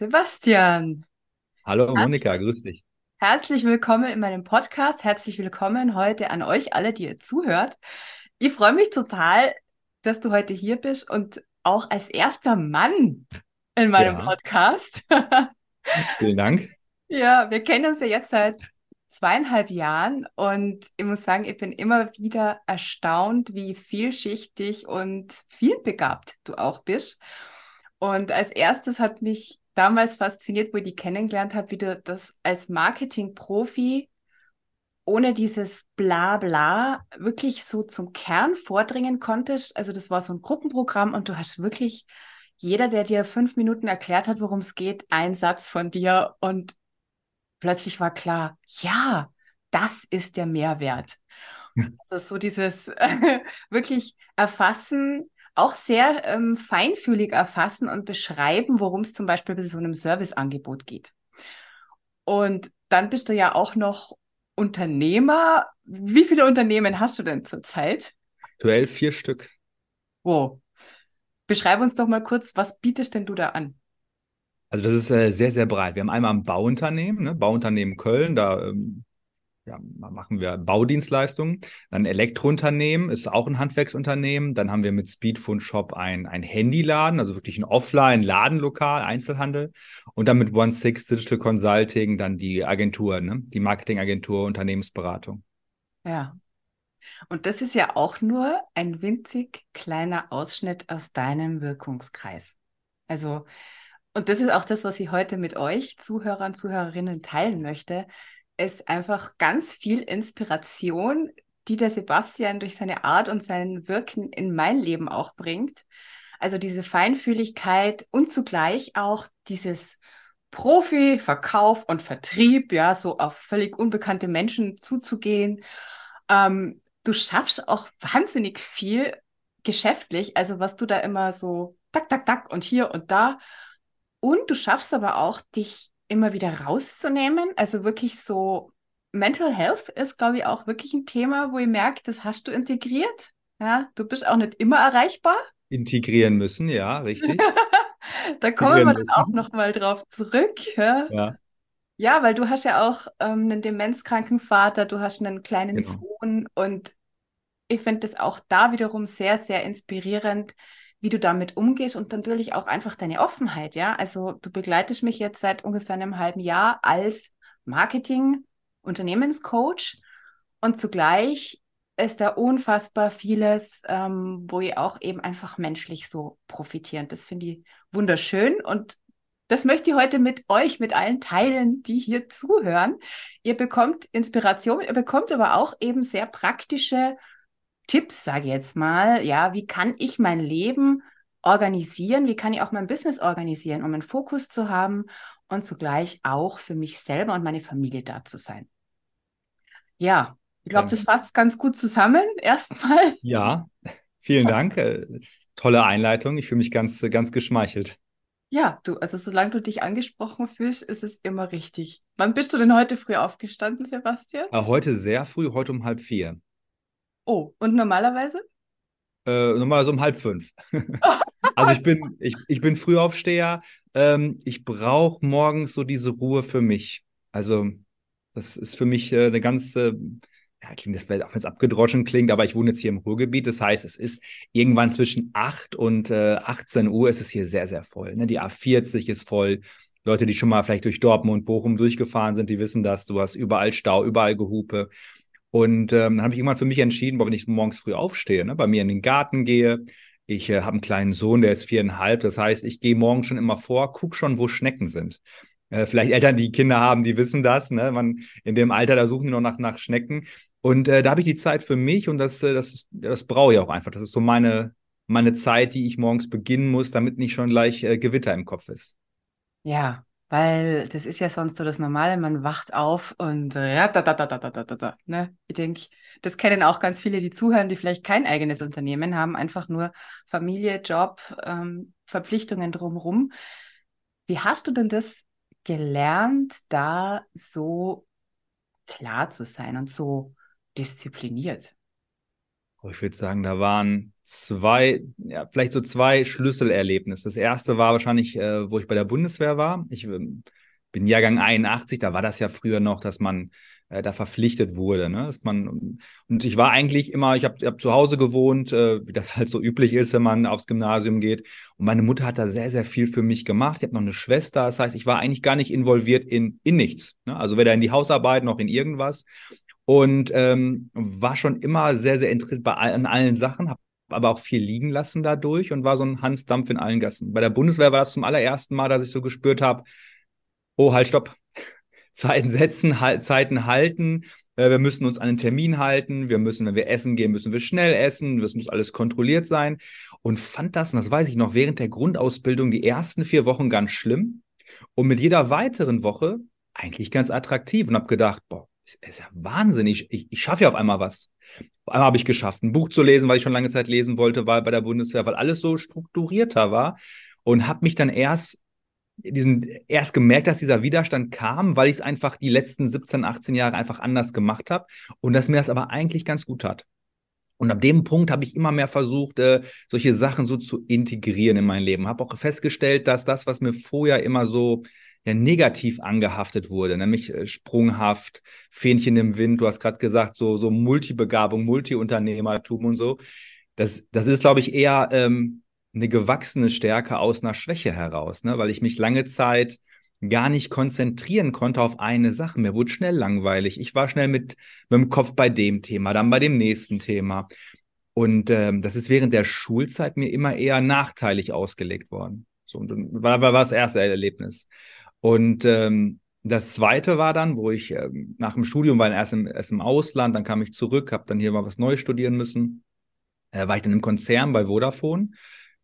Sebastian. Hallo Monika, Herzlich, grüß dich. herzlich willkommen in meinem Podcast. Herzlich willkommen heute an euch alle, die ihr zuhört. Ich freue mich total, dass du heute hier bist und auch als erster Mann in meinem Ja, Podcast. vielen Dank. Ja, wir kennen uns ja jetzt seit zweieinhalb Jahren und ich muss sagen, ich bin immer wieder erstaunt, wie vielschichtig und vielbegabt du auch bist. Und als erstes hat mich damals fasziniert, wo ich die kennengelernt habe, wie du das als Marketing-Profi ohne dieses Blabla wirklich so zum Kern vordringen konntest. Also das war so ein Gruppenprogramm und du hast wirklich jeder, der dir fünf Minuten erklärt hat, worum es geht, ein Satz von dir und plötzlich war klar, ja, das ist der Mehrwert. Also so dieses wirklich erfassen, auch sehr ähm, feinfühlig erfassen und beschreiben, worum es zum Beispiel bei so einem Serviceangebot geht. Und dann bist du ja auch noch Unternehmer. Wie viele Unternehmen hast du denn zurzeit? Aktuell vier Stück. Wo? Beschreib uns doch mal kurz, was bietest denn du da an? Also das ist äh, sehr, sehr breit. Wir haben einmal ein Bauunternehmen, ne? Bauunternehmen Köln, da ähm, ja, machen wir Baudienstleistungen. Dann Elektrounternehmen, ist auch ein Handwerksunternehmen. Dann haben wir mit Speedphone Shop ein, ein Handyladen, also wirklich ein Offline-Ladenlokal, Einzelhandel. Und dann mit One Six Digital Consulting dann die Agentur, ne? Die Marketingagentur, Unternehmensberatung. Ja, und das ist ja auch nur ein winzig kleiner Ausschnitt aus deinem Wirkungskreis. Also, und das ist auch das, was ich heute mit euch, Zuhörern, Zuhörerinnen, teilen möchte, ist einfach ganz viel Inspiration, die der Sebastian durch seine Art und sein Wirken in mein Leben auch bringt. Also diese Feinfühligkeit und zugleich auch dieses Profi, Verkauf und Vertrieb, ja, so auf völlig unbekannte Menschen zuzugehen. Ähm, du schaffst auch wahnsinnig viel geschäftlich, also was du da immer so tak, tak, tak und hier und da. Und du schaffst aber auch, dich immer wieder rauszunehmen. Also wirklich so, Mental Health ist, glaube ich, auch wirklich ein Thema, wo ich merke, das hast du integriert. Ja, du bist auch nicht immer erreichbar. Integrieren müssen, ja, richtig. Da kommen wir dann auch müssen. noch mal drauf zurück. Ja, Ja, ja weil du hast ja auch ähm, einen demenzkranken Vater, du hast einen kleinen genau. Sohn und ich finde das auch da wiederum sehr, sehr inspirierend, wie du damit umgehst und natürlich auch einfach deine Offenheit, ja. Also du begleitest mich jetzt seit ungefähr einem halben Jahr als Marketing-Unternehmenscoach und zugleich ist da unfassbar vieles, ähm, wo ich auch eben einfach menschlich so profitieren. Das finde ich wunderschön und das möchte ich heute mit euch, mit allen teilen, die hier zuhören. Ihr bekommt Inspiration, ihr bekommt aber auch eben sehr praktische Tipps, sage ich jetzt mal, ja, wie kann ich mein Leben organisieren, wie kann ich auch mein Business organisieren, um einen Fokus zu haben und zugleich auch für mich selber und meine Familie da zu sein. Ja, ich glaube, das fasst ganz gut zusammen. Erstmal, ja, vielen Dank. Äh, tolle Einleitung. Ich fühle mich ganz, ganz geschmeichelt. ja, du, also solange du dich angesprochen fühlst, ist es immer richtig. Wann bist du denn heute früh aufgestanden, Sebastian? Äh, heute sehr früh, heute um halb vier. Oh, und normalerweise? Äh, so um halb fünf. Also ich bin, ich, ich bin Frühaufsteher. Ähm, ich brauche morgens so diese Ruhe für mich. Also das ist für mich äh, eine ganze, ja, klingt das vielleicht auch wenn es abgedroschen klingt, aber ich wohne jetzt hier im Ruhrgebiet. Das heißt, es ist irgendwann zwischen 8 und äh, 18 Uhr ist es hier sehr, sehr voll. Ne? Die A40 ist voll. Leute, die schon mal vielleicht durch Dortmund, Bochum durchgefahren sind, die wissen das. Du hast überall Stau, überall Gehupe. Und ähm, dann habe ich irgendwann für mich entschieden, boah, wenn ich morgens früh aufstehe, ne, bei mir in den Garten gehe, ich äh, habe einen kleinen Sohn, der ist viereinhalb, das heißt, ich gehe morgens schon immer vor, guck schon, wo Schnecken sind. Äh, vielleicht Eltern, die Kinder haben, die wissen das, ne? Man, in dem Alter, da suchen die noch nach, nach Schnecken. Und äh, da habe ich die Zeit für mich und das, äh, das, das brauche ich auch einfach. Das ist so meine, meine Zeit, die ich morgens beginnen muss, damit nicht schon gleich äh, Gewitter im Kopf ist. Ja, weil das ist ja sonst so das Normale, man wacht auf und äh, ja, da, da, da, da, da, da, da, ne? Ich denke, das kennen auch ganz viele, die zuhören, die vielleicht kein eigenes Unternehmen haben, einfach nur Familie, Job, ähm, Verpflichtungen drumherum. Wie hast du denn das gelernt, da so klar zu sein und so diszipliniert? Oh, ich würde sagen, da waren zwei, ja, vielleicht so zwei Schlüsselerlebnisse. Das erste war wahrscheinlich, äh, wo ich bei der Bundeswehr war. Ich äh, bin Jahrgang 81, da war das ja früher noch, dass man äh, da verpflichtet wurde. Ne? Dass man, und ich war eigentlich immer, ich habe hab zu Hause gewohnt, äh, wie das halt so üblich ist, wenn man aufs Gymnasium geht. Und meine Mutter hat da sehr, sehr viel für mich gemacht. Ich habe noch eine Schwester, das heißt, ich war eigentlich gar nicht involviert in, in nichts. Ne? Also weder in die Hausarbeit noch in irgendwas. Und ähm, war schon immer sehr, sehr interessiert bei, an allen Sachen, habe aber auch viel liegen lassen dadurch und war so ein Hansdampf in allen Gassen. Bei der Bundeswehr war das zum allerersten Mal, dass ich so gespürt habe, oh, halt, stopp, Zeiten setzen, halt, Zeiten halten. Äh, wir müssen uns an den Termin halten. Wir müssen, wenn wir essen gehen, müssen wir schnell essen. Das muss alles kontrolliert sein. Und fand das, und das weiß ich noch, während der Grundausbildung die ersten vier Wochen ganz schlimm. Und mit jeder weiteren Woche eigentlich ganz attraktiv und habe gedacht, boah, ist, ja wahnsinnig. Ich, ich schaffe ja auf einmal was. Auf einmal habe ich geschafft, ein Buch zu lesen, weil ich schon lange Zeit lesen wollte, weil bei der Bundeswehr, weil alles so strukturierter war. Und habe mich dann erst diesen erst gemerkt, dass dieser Widerstand kam, weil ich es einfach die letzten 17, 18 Jahre einfach anders gemacht habe und dass mir das aber eigentlich ganz gut hat. Und ab dem Punkt habe ich immer mehr versucht, äh, solche Sachen so zu integrieren in mein Leben. Habe auch festgestellt, dass das, was mir vorher immer so ja, negativ angehaftet wurde, nämlich äh, sprunghaft, Fähnchen im Wind, du hast gerade gesagt, so, so Multibegabung, Multiunternehmertum und so. Das, das ist, glaube ich, eher ähm, eine gewachsene Stärke aus einer Schwäche heraus, ne? weil ich mich lange Zeit gar nicht konzentrieren konnte auf eine Sache. Mir wurde schnell langweilig. Ich war schnell mit, mit dem Kopf bei dem Thema, dann bei dem nächsten Thema. Und ähm, das ist während der Schulzeit mir immer eher nachteilig ausgelegt worden. So, und war, war das erste Erlebnis. Und ähm, das zweite war dann, wo ich ähm, nach dem Studium war erst im, erst im Ausland, dann kam ich zurück, habe dann hier mal was Neues studieren müssen. Äh, war ich dann im Konzern bei Vodafone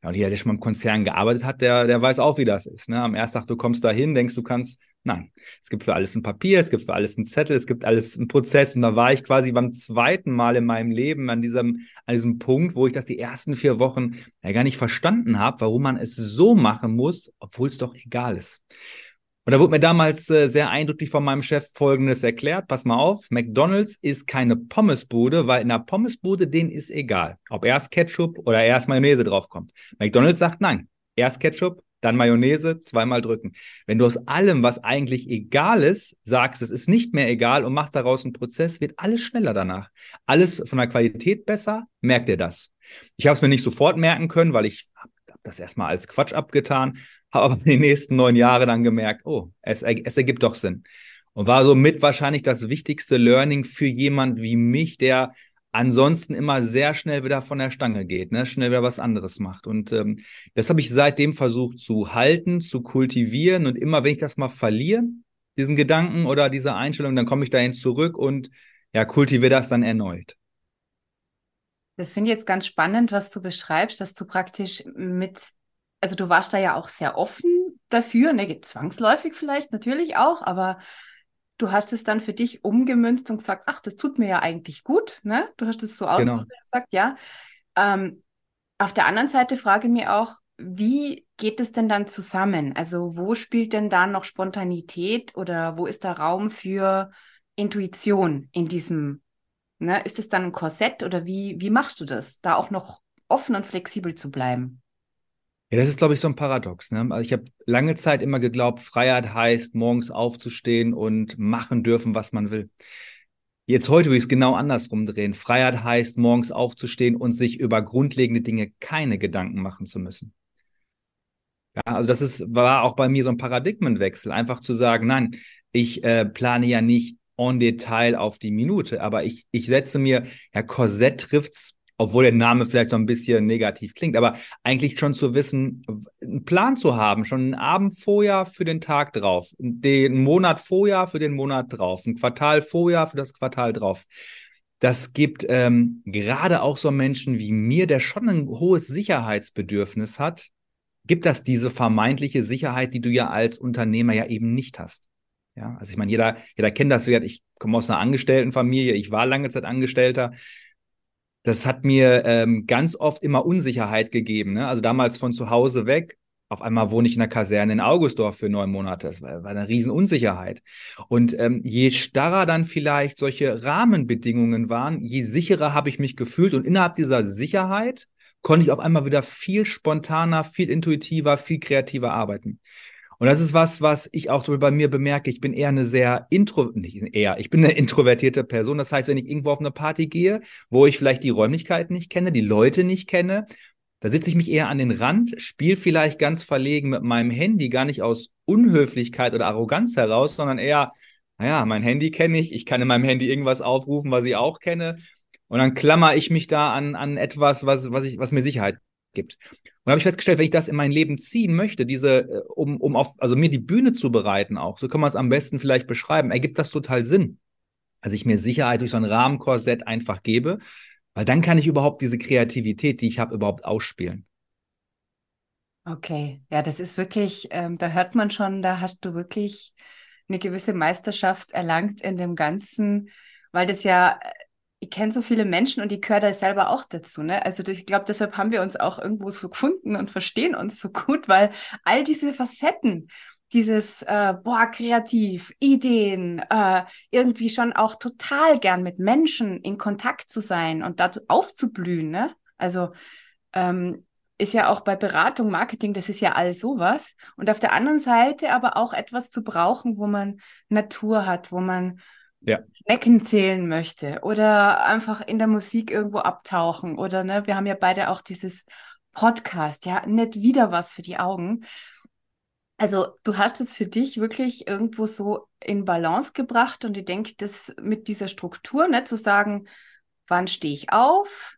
ja, und jeder, der schon mal im Konzern gearbeitet hat, der, der weiß auch, wie das ist. Ne? Am ersten Tag, du kommst da hin, denkst, du kannst, nein, es gibt für alles ein Papier, es gibt für alles einen Zettel, es gibt alles einen Prozess. Und da war ich quasi beim zweiten Mal in meinem Leben an diesem, an diesem Punkt, wo ich das die ersten vier Wochen ja gar nicht verstanden habe, warum man es so machen muss, obwohl es doch egal ist. Und da wurde mir damals äh, sehr eindrücklich von meinem Chef Folgendes erklärt. Pass mal auf, McDonald's ist keine Pommesbude, weil in der Pommesbude denen ist egal, ob erst Ketchup oder erst Mayonnaise draufkommt. McDonald's sagt nein, erst Ketchup, dann Mayonnaise, zweimal drücken. Wenn du aus allem, was eigentlich egal ist, sagst, es ist nicht mehr egal und machst daraus einen Prozess, wird alles schneller danach. Alles von der Qualität besser, merkt ihr das. Ich habe es mir nicht sofort merken können, weil ich habe das erstmal als Quatsch abgetan habe aber in den nächsten neun Jahren dann gemerkt, oh, es, es ergibt doch Sinn. Und war somit wahrscheinlich das wichtigste Learning für jemand wie mich, der ansonsten immer sehr schnell wieder von der Stange geht, ne? schnell wieder was anderes macht. Und ähm, das habe ich seitdem versucht zu halten, zu kultivieren. Und immer, wenn ich das mal verliere, diesen Gedanken oder diese Einstellung, dann komme ich dahin zurück und ja, kultiviere das dann erneut. Das finde ich jetzt ganz spannend, was du beschreibst, dass du praktisch mit also du warst da ja auch sehr offen dafür, ne, zwangsläufig vielleicht natürlich auch, aber du hast es dann für dich umgemünzt und gesagt, ach, das tut mir ja eigentlich gut, ne? Du hast es so genau. gesagt, ja. Ähm, auf der anderen Seite frage ich mich auch, wie geht es denn dann zusammen? Also wo spielt denn da noch Spontanität oder wo ist da Raum für Intuition in diesem, ne? Ist es dann ein Korsett oder wie, wie machst du das, da auch noch offen und flexibel zu bleiben? Ja, das ist, glaube ich, so ein Paradox. Ne? Also ich habe lange Zeit immer geglaubt, Freiheit heißt, morgens aufzustehen und machen dürfen, was man will. Jetzt heute würde ich es genau andersrum drehen. Freiheit heißt, morgens aufzustehen und sich über grundlegende Dinge keine Gedanken machen zu müssen. Ja, also das ist, war auch bei mir so ein Paradigmenwechsel, einfach zu sagen, nein, ich äh, plane ja nicht en Detail auf die Minute, aber ich, ich setze mir, ja, Korsett trifft's obwohl der Name vielleicht so ein bisschen negativ klingt, aber eigentlich schon zu wissen, einen Plan zu haben, schon einen Abend vorher für den Tag drauf, den Monat vorher für den Monat drauf, ein Quartal vorher für das Quartal drauf. Das gibt ähm, gerade auch so Menschen wie mir, der schon ein hohes Sicherheitsbedürfnis hat, gibt das diese vermeintliche Sicherheit, die du ja als Unternehmer ja eben nicht hast. Ja, also ich meine, jeder, jeder kennt das. Ich komme aus einer Angestelltenfamilie, ich war lange Zeit Angestellter das hat mir ähm, ganz oft immer Unsicherheit gegeben. Ne? Also damals von zu Hause weg, Auf einmal wohne ich in einer Kaserne in Augustdorf für neun Monate. Das war, war eine Riesenunsicherheit. Und ähm, je starrer dann vielleicht solche Rahmenbedingungen waren, je sicherer habe ich mich gefühlt. Und innerhalb dieser Sicherheit konnte ich auf einmal wieder viel spontaner, viel intuitiver, viel kreativer arbeiten. Und das ist was, was ich auch bei mir bemerke. Ich bin eher eine sehr intro, nicht eher, ich bin eine introvertierte Person. Das heißt, wenn ich irgendwo auf eine Party gehe, wo ich vielleicht die Räumlichkeiten nicht kenne, die Leute nicht kenne, da sitze ich mich eher an den Rand, spiele vielleicht ganz verlegen mit meinem Handy, gar nicht aus Unhöflichkeit oder Arroganz heraus, sondern eher, naja, mein Handy kenne ich, ich kann in meinem Handy irgendwas aufrufen, was ich auch kenne. Und dann klammer ich mich da an, an etwas, was, was, ich, was mir Sicherheit gibt. Und habe ich festgestellt, wenn ich das in mein Leben ziehen möchte, diese, äh, um, um auf, also mir die Bühne zu bereiten auch, so kann man es am besten vielleicht beschreiben, ergibt das total Sinn. Also ich mir Sicherheit durch so ein Rahmenkorsett einfach gebe, weil dann kann ich überhaupt diese Kreativität, die ich habe, überhaupt ausspielen. Okay, ja, das ist wirklich, ähm, da hört man schon, da hast du wirklich eine gewisse Meisterschaft erlangt in dem Ganzen, weil das ja äh, ich kenne so viele Menschen und ich gehöre da selber auch dazu. Ne? Also ich glaube, deshalb haben wir uns auch irgendwo so gefunden und verstehen uns so gut, weil all diese Facetten, dieses, äh, boah, kreativ, Ideen, äh, irgendwie schon auch total gern mit Menschen in Kontakt zu sein und dazu aufzublühen. Ne? Also ähm, ist ja auch bei Beratung, Marketing, das ist ja all sowas. Und auf der anderen Seite aber auch etwas zu brauchen, wo man Natur hat, wo man ja. Schnecken zählen möchte oder einfach in der Musik irgendwo abtauchen oder ne, wir haben ja beide auch dieses Podcast, ja, nicht wieder was für die Augen. Also du hast es für dich wirklich irgendwo so in Balance gebracht und ich denke, das mit dieser Struktur, ne, zu sagen, wann stehe ich auf,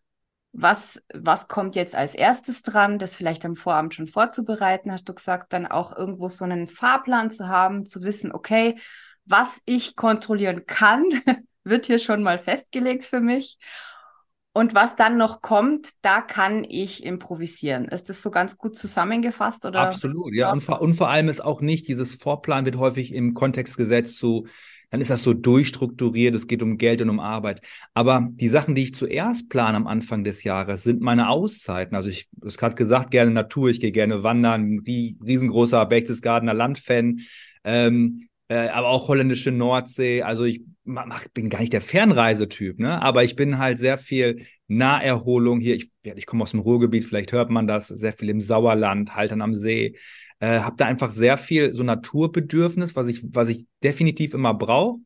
was, was kommt jetzt als erstes dran, das vielleicht am Vorabend schon vorzubereiten, hast du gesagt, dann auch irgendwo so einen Fahrplan zu haben, zu wissen, okay, was ich kontrollieren kann, wird hier schon mal festgelegt für mich. Und was dann noch kommt, da kann ich improvisieren. Ist das so ganz gut zusammengefasst? Oder? Absolut, ja. Und vor, und vor allem ist auch nicht, dieses Vorplan wird häufig im Kontext gesetzt zu, dann ist das so durchstrukturiert, es geht um Geld und um Arbeit. Aber die Sachen, die ich zuerst plane am Anfang des Jahres, sind meine Auszeiten. Also ich habe es gerade gesagt, gerne Natur, ich gehe gerne wandern, riesengroßer Berchtesgadener Landfan. Ähm, äh, aber auch holländische Nordsee. Also ich mach, bin gar nicht der Fernreisetyp, ne? aber ich bin halt sehr viel Naherholung hier. Ich, ich komme aus dem Ruhrgebiet, vielleicht hört man das, sehr viel im Sauerland, Haltern am See. Äh, habe da einfach sehr viel so Naturbedürfnis, was ich, was ich definitiv immer brauche.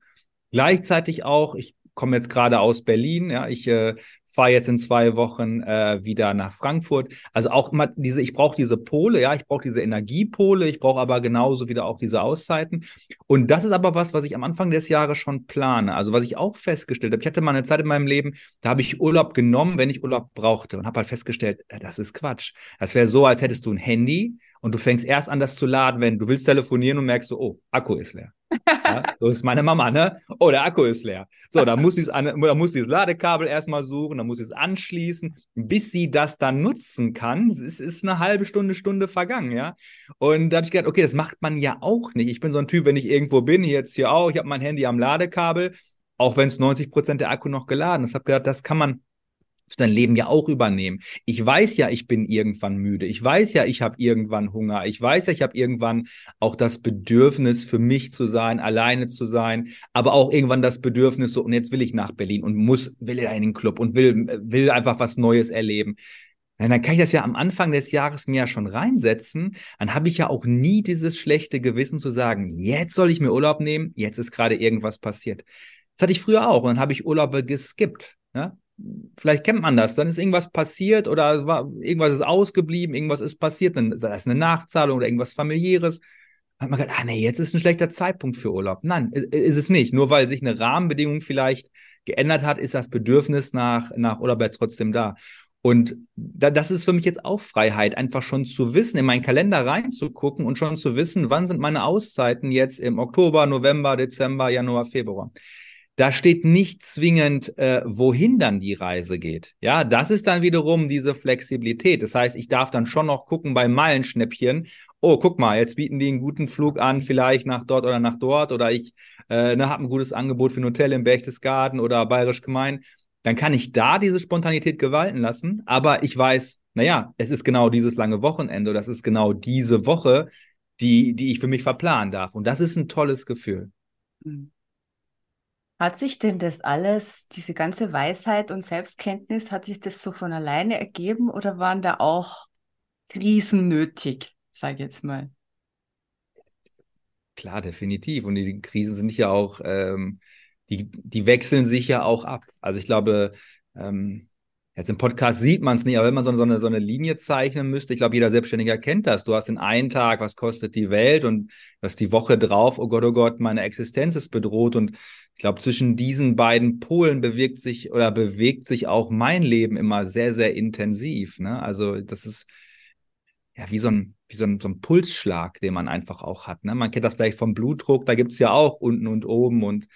Gleichzeitig auch, ich komme jetzt gerade aus Berlin, ja, ich äh, fahre jetzt in zwei Wochen äh, wieder nach Frankfurt. Also auch immer diese, ich brauche diese Pole, ja, ich brauche diese Energiepole, ich brauche aber genauso wieder auch diese Auszeiten. Und das ist aber was, was ich am Anfang des Jahres schon plane. Also was ich auch festgestellt habe, ich hatte mal eine Zeit in meinem Leben, da habe ich Urlaub genommen, wenn ich Urlaub brauchte und habe halt festgestellt, das ist Quatsch. Das wäre so, als hättest du ein Handy und du fängst erst an, das zu laden, wenn du willst telefonieren und merkst so, oh, Akku ist leer. Ja, so ist meine Mama, ne? Oh, der Akku ist leer. So, da muss, da muss dieses Ladekabel erstmal suchen, dann muss sie es anschließen, bis sie das dann nutzen kann. Es ist eine halbe Stunde, Stunde vergangen, ja. Und da habe ich gedacht, okay, das macht man ja auch nicht. Ich bin so ein Typ, wenn ich irgendwo bin, jetzt hier auch, ich habe mein Handy am Ladekabel, auch wenn es 90 Prozent der Akku noch geladen ist. Ich habe gedacht, das kann man für dein Leben ja auch übernehmen. Ich weiß ja, ich bin irgendwann müde. Ich weiß ja, ich habe irgendwann Hunger. Ich weiß ja, ich habe irgendwann auch das Bedürfnis, für mich zu sein, alleine zu sein, aber auch irgendwann das Bedürfnis, so, und jetzt will ich nach Berlin und muss, will in den Club und will, will einfach was Neues erleben. Ja, dann kann ich das ja am Anfang des Jahres mir ja schon reinsetzen. Dann habe ich ja auch nie dieses schlechte Gewissen zu sagen, jetzt soll ich mir Urlaub nehmen, jetzt ist gerade irgendwas passiert. Das hatte ich früher auch und dann habe ich Urlaube geskippt. Ja? Vielleicht kennt man das, dann ist irgendwas passiert oder war, irgendwas ist ausgeblieben, irgendwas ist passiert, dann ist eine Nachzahlung oder irgendwas familiäres. Hat man gedacht, ah nee, jetzt ist ein schlechter Zeitpunkt für Urlaub. Nein, ist es nicht. Nur weil sich eine Rahmenbedingung vielleicht geändert hat, ist das Bedürfnis nach, nach Urlaub ja trotzdem da. Und da, das ist für mich jetzt auch Freiheit, einfach schon zu wissen, in meinen Kalender reinzugucken und schon zu wissen, wann sind meine Auszeiten jetzt im Oktober, November, Dezember, Januar, Februar da steht nicht zwingend, äh, wohin dann die Reise geht. Ja, das ist dann wiederum diese Flexibilität. Das heißt, ich darf dann schon noch gucken bei Meilenschnäppchen. Oh, guck mal, jetzt bieten die einen guten Flug an, vielleicht nach dort oder nach dort. Oder ich äh, ne, habe ein gutes Angebot für ein Hotel im Berchtesgaden oder Bayerisch Gemein. dann kann ich da diese Spontanität gewalten lassen. Aber ich weiß, naja, es ist genau dieses lange Wochenende, das ist genau diese Woche, die, die ich für mich verplanen darf. Und das ist ein tolles Gefühl. Mhm. Hat sich denn das alles, diese ganze Weisheit und Selbstkenntnis, hat sich das so von alleine ergeben oder waren da auch Krisen nötig, sage ich jetzt mal? Klar, definitiv. Und die Krisen sind ja auch, ähm, die, die wechseln sich ja auch ab. Also ich glaube, ähm, Jetzt im Podcast sieht man es nicht, aber wenn man so, eine, so eine Linie zeichnen müsste, ich glaube, jeder Selbstständiger kennt das. Du hast in einen Tag, was kostet die Welt und du hast die Woche drauf, oh Gott, oh Gott, meine Existenz ist bedroht. Und ich glaube, zwischen diesen beiden Polen bewegt sich oder bewegt sich auch mein Leben immer sehr, sehr intensiv. Ne? Also das ist ja wie so ein, wie so ein, so ein Pulsschlag, den man einfach auch hat. Ne? Man kennt das vielleicht vom Blutdruck, da gibt es ja auch unten und oben und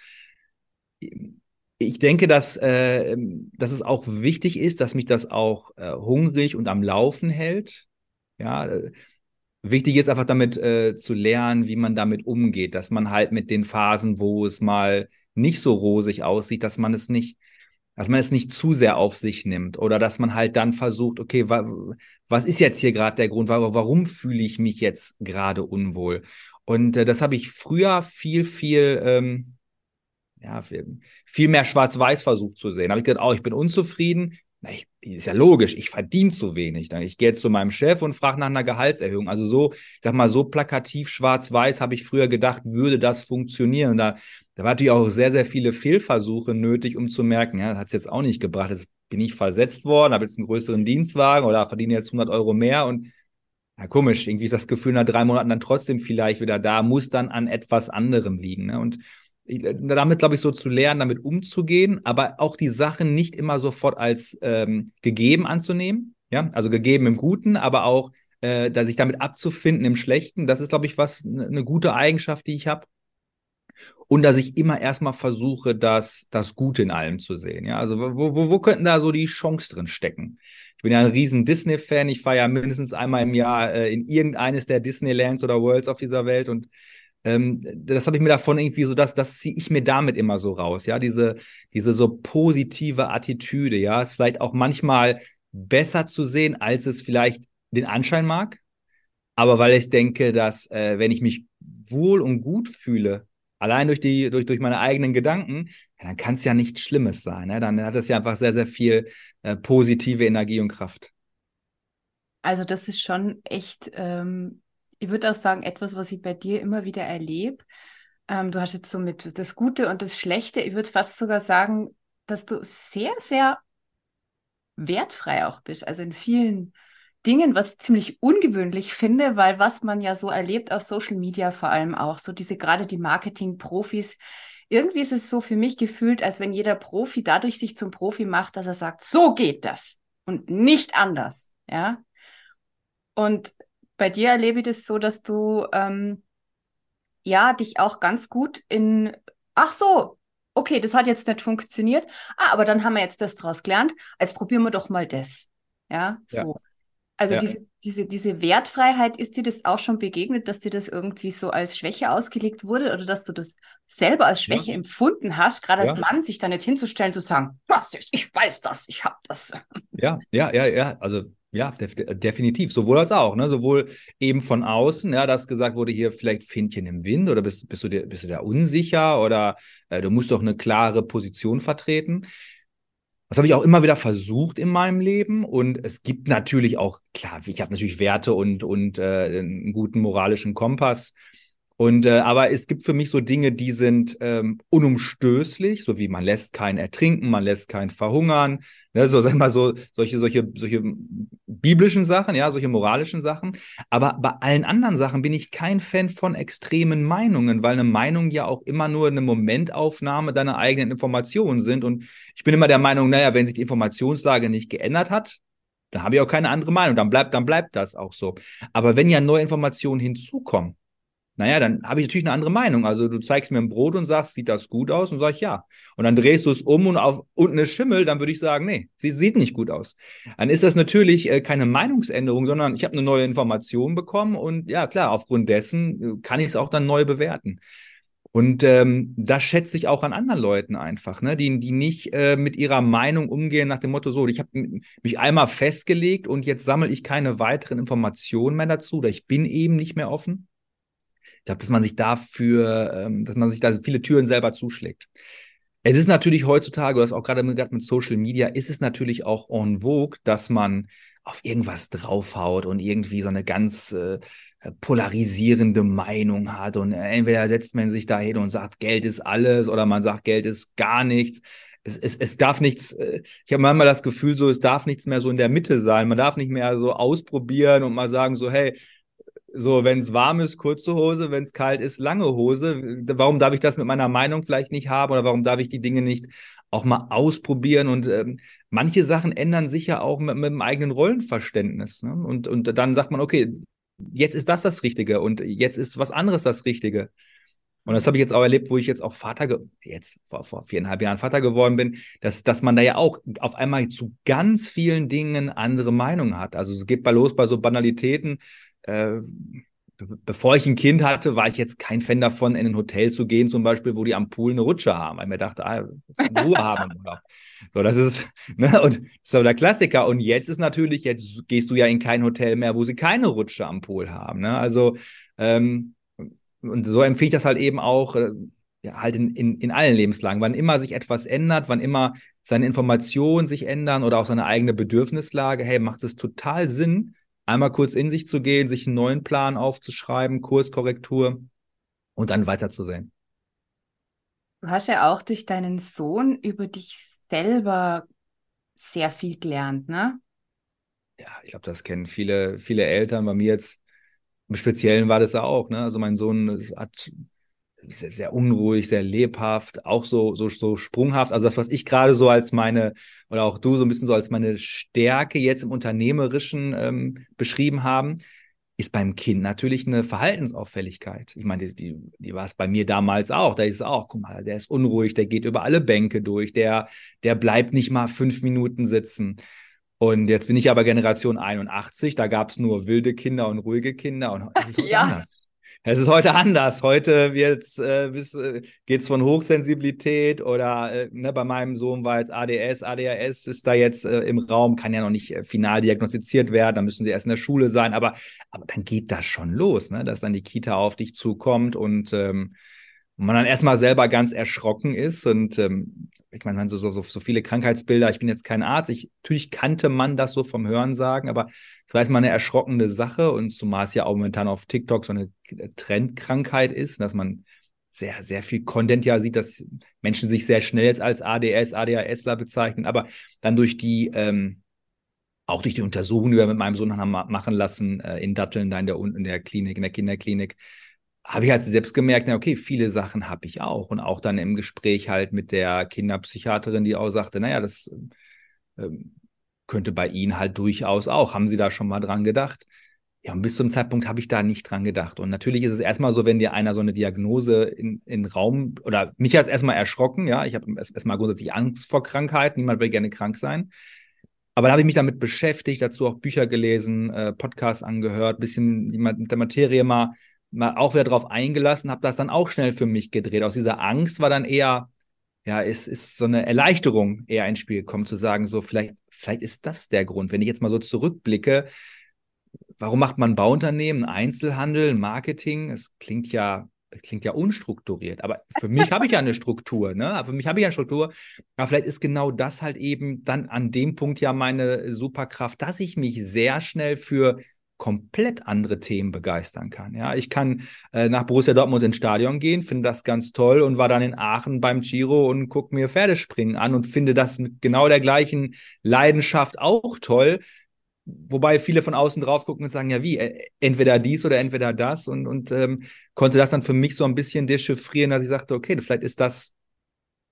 ich denke, dass, äh, dass es auch wichtig ist, dass mich das auch äh, hungrig und am Laufen hält. Ja, äh, wichtig ist einfach damit äh, zu lernen, wie man damit umgeht, dass man halt mit den Phasen, wo es mal nicht so rosig aussieht, dass man es nicht, dass man es nicht zu sehr auf sich nimmt oder dass man halt dann versucht, okay, wa was ist jetzt hier gerade der Grund, warum fühle ich mich jetzt gerade unwohl? Und äh, das habe ich früher viel, viel ähm, ja, viel mehr schwarz-weiß versucht zu sehen. Da habe ich gedacht, oh, ich bin unzufrieden. Na, ich, ist ja logisch, ich verdiene zu wenig. Ich gehe jetzt zu meinem Chef und frage nach einer Gehaltserhöhung. Also so, ich sag mal, so plakativ schwarz-weiß habe ich früher gedacht, würde das funktionieren. Da, da war natürlich auch sehr, sehr viele Fehlversuche nötig, um zu merken, ja, das hat es jetzt auch nicht gebracht. Jetzt bin ich versetzt worden, habe jetzt einen größeren Dienstwagen oder verdiene jetzt 100 Euro mehr und ja, komisch, irgendwie ist das Gefühl nach drei Monaten dann trotzdem vielleicht wieder da, muss dann an etwas anderem liegen. Ne? Und damit, glaube ich, so zu lernen, damit umzugehen, aber auch die Sachen nicht immer sofort als ähm, gegeben anzunehmen. Ja, also gegeben im Guten, aber auch äh, da sich damit abzufinden im Schlechten. Das ist, glaube ich, was eine ne gute Eigenschaft, die ich habe. Und dass ich immer erstmal versuche, das, das Gute in allem zu sehen. Ja, also wo, wo, wo könnten da so die Chance drin stecken? Ich bin ja ein riesen Disney-Fan. Ich fahre ja mindestens einmal im Jahr äh, in irgendeines der Disneylands oder Worlds auf dieser Welt und ähm, das habe ich mir davon irgendwie so, dass das ziehe ich mir damit immer so raus, ja, diese, diese so positive Attitüde, ja, ist vielleicht auch manchmal besser zu sehen, als es vielleicht den Anschein mag, aber weil ich denke, dass äh, wenn ich mich wohl und gut fühle, allein durch die, durch, durch meine eigenen Gedanken, ja, dann kann es ja nichts Schlimmes sein. Ne? Dann hat es ja einfach sehr, sehr viel äh, positive Energie und Kraft. Also das ist schon echt ähm, ich würde auch sagen, etwas, was ich bei dir immer wieder erlebe. Ähm, du hast jetzt so mit das Gute und das Schlechte. Ich würde fast sogar sagen, dass du sehr, sehr wertfrei auch bist. Also in vielen Dingen, was ich ziemlich ungewöhnlich finde, weil was man ja so erlebt auf Social Media vor allem auch, so diese gerade die Marketing-Profis, irgendwie ist es so für mich gefühlt, als wenn jeder Profi dadurch sich zum Profi macht, dass er sagt, so geht das und nicht anders. Ja. Und bei dir erlebe ich das so, dass du ähm, ja dich auch ganz gut in, ach so, okay, das hat jetzt nicht funktioniert, ah, aber dann haben wir jetzt das draus gelernt, jetzt probieren wir doch mal das. Ja, so. Ja. Also ja. diese, diese, diese Wertfreiheit, ist dir das auch schon begegnet, dass dir das irgendwie so als Schwäche ausgelegt wurde oder dass du das selber als Schwäche ja. empfunden hast, gerade als Mann, sich da nicht hinzustellen, zu sagen, was, ich weiß das, ich habe das. Ja, ja, ja, ja. Also ja, def definitiv. Sowohl als auch. Ne? Sowohl eben von außen, ja, dass gesagt wurde, hier vielleicht Fähnchen im Wind oder bist, bist, du, dir, bist du da unsicher oder äh, du musst doch eine klare Position vertreten. Das habe ich auch immer wieder versucht in meinem Leben. Und es gibt natürlich auch, klar, ich habe natürlich Werte und, und äh, einen guten moralischen Kompass. Und äh, aber es gibt für mich so Dinge, die sind ähm, unumstößlich, so wie man lässt keinen ertrinken, man lässt keinen verhungern, ne, so sag mal so solche solche solche biblischen Sachen, ja, solche moralischen Sachen. Aber bei allen anderen Sachen bin ich kein Fan von extremen Meinungen, weil eine Meinung ja auch immer nur eine Momentaufnahme deiner eigenen Informationen sind. Und ich bin immer der Meinung, naja, wenn sich die Informationslage nicht geändert hat, dann habe ich auch keine andere Meinung. Dann bleibt dann bleibt das auch so. Aber wenn ja neue Informationen hinzukommen naja, dann habe ich natürlich eine andere Meinung. Also du zeigst mir ein Brot und sagst, sieht das gut aus? Und sage ich ja. Und dann drehst du es um und auf unten ist Schimmel, dann würde ich sagen, nee, sie sieht nicht gut aus. Dann ist das natürlich äh, keine Meinungsänderung, sondern ich habe eine neue Information bekommen und ja, klar, aufgrund dessen äh, kann ich es auch dann neu bewerten. Und ähm, das schätze ich auch an anderen Leuten einfach, ne? die, die nicht äh, mit ihrer Meinung umgehen nach dem Motto, so, ich habe mich einmal festgelegt und jetzt sammle ich keine weiteren Informationen mehr dazu oder ich bin eben nicht mehr offen. Ich glaube, dass man sich dafür, ähm, dass man sich da viele Türen selber zuschlägt. Es ist natürlich heutzutage, das auch gerade mit, mit Social Media, ist es natürlich auch en vogue, dass man auf irgendwas draufhaut und irgendwie so eine ganz äh, polarisierende Meinung hat. Und entweder setzt man sich da hin und sagt, Geld ist alles oder man sagt, Geld ist gar nichts. Es, es, es darf nichts, äh, ich habe manchmal das Gefühl, so, es darf nichts mehr so in der Mitte sein. Man darf nicht mehr so ausprobieren und mal sagen, so, hey, so, wenn es warm ist, kurze Hose, wenn es kalt ist, lange Hose. Warum darf ich das mit meiner Meinung vielleicht nicht haben oder warum darf ich die Dinge nicht auch mal ausprobieren? Und ähm, manche Sachen ändern sich ja auch mit, mit dem eigenen Rollenverständnis. Ne? Und, und dann sagt man, okay, jetzt ist das das Richtige und jetzt ist was anderes das Richtige. Und das habe ich jetzt auch erlebt, wo ich jetzt auch Vater, jetzt vor, vor viereinhalb Jahren Vater geworden bin, dass, dass man da ja auch auf einmal zu ganz vielen Dingen andere Meinungen hat. Also es geht bei los bei so Banalitäten. Äh, bevor ich ein Kind hatte, war ich jetzt kein Fan davon, in ein Hotel zu gehen, zum Beispiel, wo die am Pool eine Rutsche haben, weil ich mir dachte, ah, das ist Ruhe haben. So, das ist, ne, und so der Klassiker. Und jetzt ist natürlich, jetzt gehst du ja in kein Hotel mehr, wo sie keine Rutsche am Pool haben. Ne? Also, ähm, und so empfehle ich das halt eben auch, äh, ja, halt in, in, in allen Lebenslagen. Wann immer sich etwas ändert, wann immer seine Informationen sich ändern oder auch seine eigene Bedürfnislage, hey, macht es total Sinn, einmal kurz in sich zu gehen, sich einen neuen Plan aufzuschreiben, Kurskorrektur und dann weiterzusehen. Du hast ja auch durch deinen Sohn über dich selber sehr viel gelernt, ne? Ja, ich glaube, das kennen viele, viele Eltern. Bei mir jetzt im Speziellen war das ja auch, ne? Also mein Sohn hat sehr, sehr unruhig, sehr lebhaft, auch so, so, so sprunghaft. Also das, was ich gerade so als meine, oder auch du so ein bisschen so als meine Stärke jetzt im Unternehmerischen ähm, beschrieben haben, ist beim Kind natürlich eine Verhaltensauffälligkeit. Ich meine, die, die, die war es bei mir damals auch. Da ist es auch, guck mal, der ist unruhig, der geht über alle Bänke durch, der, der bleibt nicht mal fünf Minuten sitzen. Und jetzt bin ich aber Generation 81, da gab es nur wilde Kinder und ruhige Kinder und es ist ja. anders. Es ist heute anders. Heute wird's, äh, äh, geht es von Hochsensibilität oder äh, ne, bei meinem Sohn war jetzt ADS, ADHS ist da jetzt äh, im Raum, kann ja noch nicht äh, final diagnostiziert werden, da müssen sie erst in der Schule sein, aber, aber dann geht das schon los, ne, dass dann die Kita auf dich zukommt und ähm, man dann erstmal selber ganz erschrocken ist. Und ähm, ich meine, so, so, so viele Krankheitsbilder, ich bin jetzt kein Arzt, ich, natürlich kannte man das so vom Hören sagen, aber es war erstmal eine erschrockene Sache und zumal es ja auch momentan auf TikTok so eine Trendkrankheit ist, dass man sehr, sehr viel Content ja sieht, dass Menschen sich sehr schnell jetzt als ADS, ADHSler bezeichnen, aber dann durch die, ähm, auch durch die Untersuchungen, die wir mit meinem Sohn haben machen lassen, äh, in Datteln, da in der, in der Klinik, in der Kinderklinik, habe ich halt selbst gemerkt, na okay, viele Sachen habe ich auch. Und auch dann im Gespräch halt mit der Kinderpsychiaterin, die auch sagte, naja, das ähm, könnte bei Ihnen halt durchaus auch. Haben Sie da schon mal dran gedacht? Ja, und bis zum Zeitpunkt habe ich da nicht dran gedacht. Und natürlich ist es erstmal so, wenn dir einer so eine Diagnose in, in Raum oder mich hat es erstmal erschrocken, ja, ich habe erstmal grundsätzlich Angst vor Krankheiten, niemand will gerne krank sein. Aber dann habe ich mich damit beschäftigt, dazu auch Bücher gelesen, äh, Podcasts angehört, bisschen mit der Materie mal mal auch wieder drauf eingelassen, habe das dann auch schnell für mich gedreht. Aus dieser Angst war dann eher, ja, es ist so eine Erleichterung eher ins Spiel gekommen, zu sagen, so vielleicht, vielleicht ist das der Grund. Wenn ich jetzt mal so zurückblicke, warum macht man Bauunternehmen, Einzelhandel, Marketing? Es klingt ja, es klingt ja unstrukturiert, aber für mich habe ich ja eine Struktur, ne? Für mich habe ich ja eine Struktur. Aber vielleicht ist genau das halt eben dann an dem Punkt ja meine Superkraft, dass ich mich sehr schnell für komplett andere Themen begeistern kann. Ja, ich kann äh, nach Borussia Dortmund ins Stadion gehen, finde das ganz toll und war dann in Aachen beim Giro und gucke mir Pferdespringen an und finde das mit genau der gleichen Leidenschaft auch toll. Wobei viele von außen drauf gucken und sagen, ja, wie, entweder dies oder entweder das und, und ähm, konnte das dann für mich so ein bisschen dechiffrieren, dass ich sagte, okay, vielleicht ist das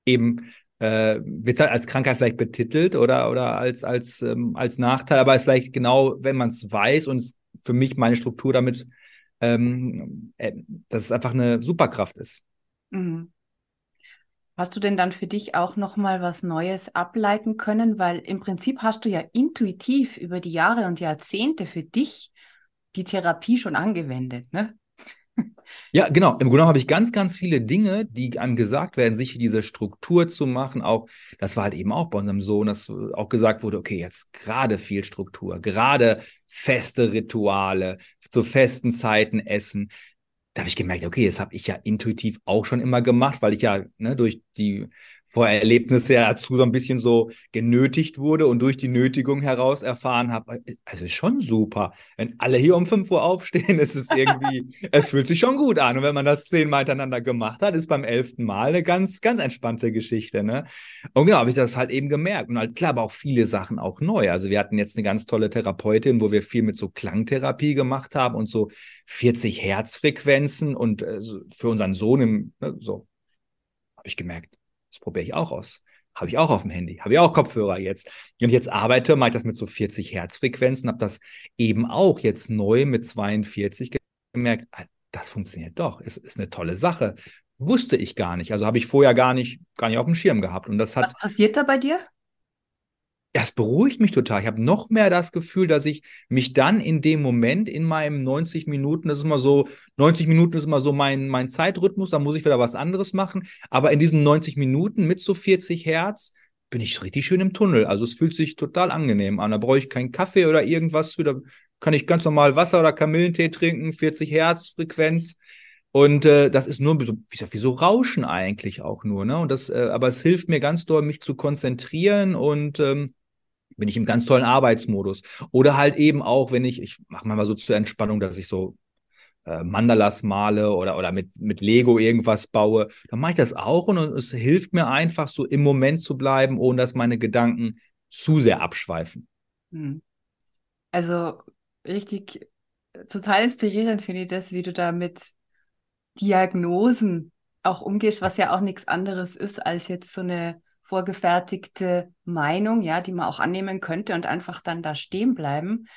eben äh, wird halt als Krankheit vielleicht betitelt oder, oder als, als, ähm, als Nachteil, aber es ist vielleicht genau, wenn man es weiß und es für mich meine Struktur damit, ähm, äh, dass es einfach eine Superkraft ist. Mhm. Hast du denn dann für dich auch nochmal was Neues ableiten können? Weil im Prinzip hast du ja intuitiv über die Jahre und Jahrzehnte für dich die Therapie schon angewendet, ne? Ja, genau. Im Grunde genommen habe ich ganz, ganz viele Dinge, die einem gesagt werden, sich diese Struktur zu machen. Auch, das war halt eben auch bei unserem Sohn, dass auch gesagt wurde, okay, jetzt gerade viel Struktur, gerade feste Rituale, zu festen Zeiten essen. Da habe ich gemerkt, okay, das habe ich ja intuitiv auch schon immer gemacht, weil ich ja ne, durch die Vorerlebnisse ja dazu so ein bisschen so genötigt wurde und durch die Nötigung heraus erfahren habe, also schon super. Wenn alle hier um 5 Uhr aufstehen, ist es irgendwie, es fühlt sich schon gut an. Und wenn man das zehnmal hintereinander gemacht hat, ist beim elften Mal eine ganz, ganz entspannte Geschichte. Ne? Und genau, habe ich das halt eben gemerkt. Und halt klar, aber auch viele Sachen auch neu. Also wir hatten jetzt eine ganz tolle Therapeutin, wo wir viel mit so Klangtherapie gemacht haben und so 40 Herzfrequenzen und äh, für unseren Sohn im, ne, so habe ich gemerkt, das probiere ich auch aus. Habe ich auch auf dem Handy, habe ich auch Kopfhörer jetzt. Und jetzt arbeite, mache ich das mit so 40 Herzfrequenzen, habe das eben auch jetzt neu mit 42 gemerkt, ah, das funktioniert doch, es ist eine tolle Sache. Wusste ich gar nicht. Also habe ich vorher gar nicht, gar nicht auf dem Schirm gehabt. Und das hat. Was passiert da bei dir? Das beruhigt mich total. Ich habe noch mehr das Gefühl, dass ich mich dann in dem Moment in meinem 90 Minuten, das ist immer so, 90 Minuten ist immer so mein, mein Zeitrhythmus, da muss ich wieder was anderes machen. Aber in diesen 90 Minuten mit so 40 Hertz bin ich richtig schön im Tunnel. Also es fühlt sich total angenehm an. Da brauche ich keinen Kaffee oder irgendwas für. Da kann ich ganz normal Wasser oder Kamillentee trinken, 40 Hertz Frequenz. Und äh, das ist nur wie so, wie so Rauschen eigentlich auch nur. Ne? Und das, äh, aber es hilft mir ganz doll, mich zu konzentrieren und ähm, bin ich im ganz tollen Arbeitsmodus. Oder halt eben auch, wenn ich, ich mache mal so zur Entspannung, dass ich so äh, Mandalas male oder, oder mit, mit Lego irgendwas baue, dann mache ich das auch und es hilft mir einfach so im Moment zu bleiben, ohne dass meine Gedanken zu sehr abschweifen. Hm. Also richtig total inspirierend finde ich das, wie du da mit Diagnosen auch umgehst, was ja auch nichts anderes ist als jetzt so eine vorgefertigte Meinung, ja, die man auch annehmen könnte und einfach dann da stehen bleiben.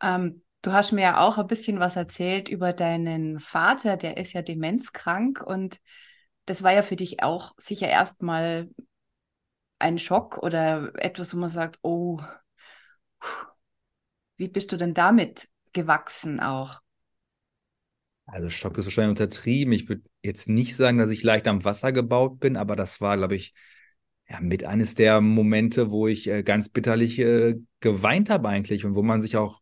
Ähm, du hast mir ja auch ein bisschen was erzählt über deinen Vater, der ist ja demenzkrank und das war ja für dich auch sicher erstmal ein Schock oder etwas, wo man sagt, oh, wie bist du denn damit gewachsen auch? Also Schock ist wahrscheinlich untertrieben. Ich würde jetzt nicht sagen, dass ich leicht am Wasser gebaut bin, aber das war, glaube ich, ja, mit eines der Momente, wo ich äh, ganz bitterlich äh, geweint habe eigentlich und wo man sich auch,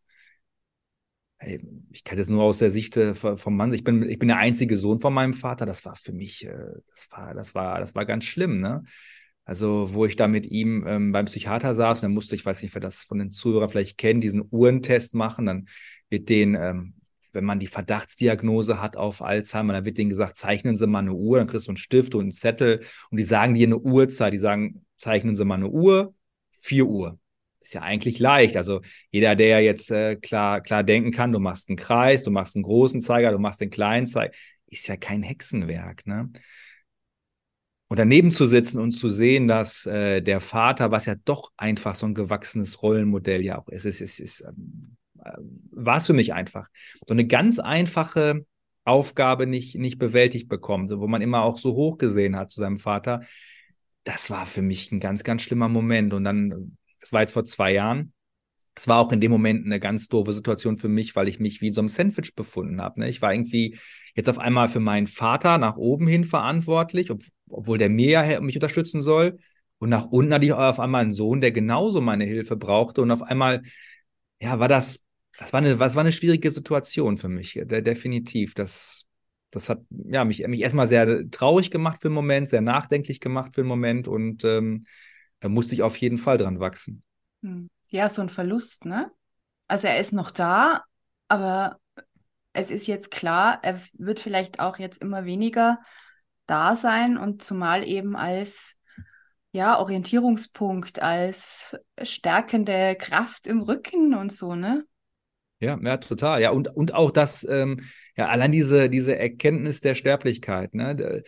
hey, ich kann jetzt nur aus der Sicht äh, vom Mann, ich bin, ich bin der einzige Sohn von meinem Vater, das war für mich, äh, das war, das war, das war ganz schlimm, ne? Also, wo ich da mit ihm ähm, beim Psychiater saß, dann musste ich, weiß nicht, wer das von den Zuhörern vielleicht kennt, diesen Uhrentest machen, dann wird den ähm, wenn man die Verdachtsdiagnose hat auf Alzheimer, dann wird denen gesagt, zeichnen Sie mal eine Uhr, dann kriegst du einen Stift und einen Zettel und die sagen dir eine Uhrzeit, die sagen, zeichnen Sie mal eine Uhr, 4 Uhr. Ist ja eigentlich leicht. Also jeder, der jetzt äh, klar, klar denken kann, du machst einen Kreis, du machst einen großen Zeiger, du machst den kleinen Zeiger, ist ja kein Hexenwerk, ne? Und daneben zu sitzen und zu sehen, dass äh, der Vater, was ja doch einfach so ein gewachsenes Rollenmodell ja auch ist, ist, ist, ist ähm, war es für mich einfach. So eine ganz einfache Aufgabe nicht, nicht bewältigt bekommen, so, wo man immer auch so hoch gesehen hat zu seinem Vater. Das war für mich ein ganz, ganz schlimmer Moment. Und dann, das war jetzt vor zwei Jahren, es war auch in dem Moment eine ganz doofe Situation für mich, weil ich mich wie so ein Sandwich befunden habe. Ne? Ich war irgendwie jetzt auf einmal für meinen Vater nach oben hin verantwortlich, ob, obwohl der mir ja mich unterstützen soll. Und nach unten hatte ich auf einmal einen Sohn, der genauso meine Hilfe brauchte. Und auf einmal, ja, war das das war eine, das war eine schwierige Situation für mich, de definitiv. Das, das hat ja, mich, mich erstmal sehr traurig gemacht für einen Moment, sehr nachdenklich gemacht für einen Moment und ähm, da musste ich auf jeden Fall dran wachsen. Hm. Ja, so ein Verlust, ne? Also er ist noch da, aber es ist jetzt klar, er wird vielleicht auch jetzt immer weniger da sein und zumal eben als ja, Orientierungspunkt, als stärkende Kraft im Rücken und so, ne? Ja, ja, total. Ja, und, und auch das, ähm, ja, allein diese, diese Erkenntnis der Sterblichkeit, ne?